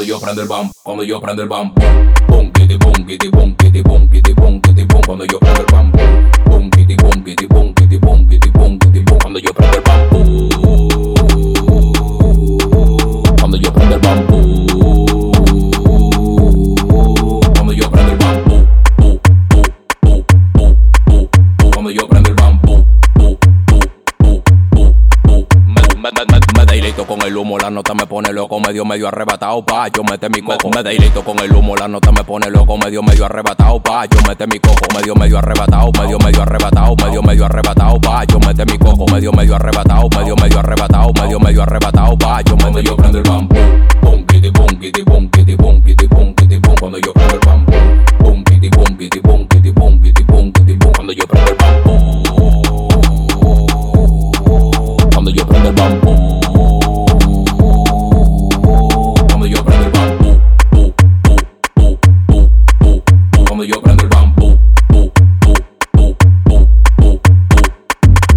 cuando yo prendo el bam, cuando yo prendo el bam, bom, que te bom, que te bom, que te bom, que te bom, que te bom, cuando yo prendo el bam, bom, que te bom, que te bom, que te bom, que te bom, que te bom, cuando yo prendo el bam, cuando yo prendo el bam, cuando yo prendo el bam, cuando yo prendo el bam, deleito con el humo, la nota me pone loco, medio medio arrebatado, pa, yo mete mi coco. Me deleito con el humo, la nota me pone loco, medio medio arrebatado, pa, yo mete mi coco, medio medio arrebatado, medio medio arrebatado, medio medio arrebatado, pa, yo mete mi coco, medio medio arrebatado, medio medio arrebatado, medio medio arrebatado, pa, yo mete yo prendo el bambú, pum, kitty pum, kitty pum, kitty pum, kitty pum, kitty pum, cuando yo prendo el bambú, pum, kitty pum, kitty pum, kitty pum, kitty pum, kitty pum, cuando yo prendo el bambú, cuando yo prendo el bambú. Cuando yo prendo el bambú, bu, bu, bu.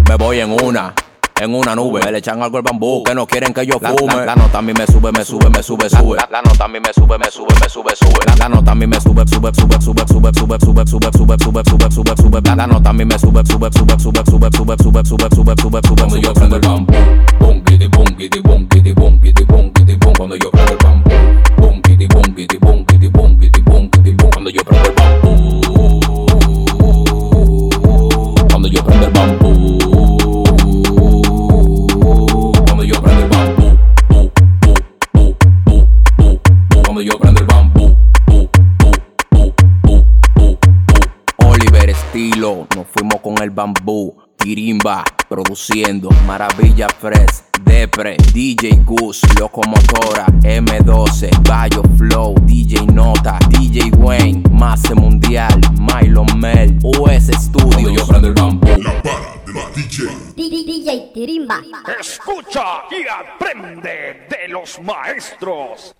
Me voy en una. En una nube, me le echan algo al bambú que no quieren que yo fume. La, la nota a mí me sube, me sube, me sube, sube. La, la nota a mí me sube, me sube, me sube, sube. La, la nota a mí me sube, sube, sube, sube, sube, sube, sube, sube, sube, sube, sube, sube, sube. La, la nota a mí me sube, sube, sube, sube, sube, sube, sube, sube, sube, sube, sube. Cuando yo prendo el bambú, Cuando yo prendo el bambú, bu, bu. Oliver Estilo, nos fuimos con el bambú. Tirimba, produciendo Maravilla Fresh, Depre, DJ Goose, Locomotora, M12, Bayo Flow, DJ Nota, DJ Wayne, Mase Mundial, Milo Mel, US Studio. Yo prendo el bambú. La para de los DJ. DJ Tirimba. Escucha y aprende de los maestros.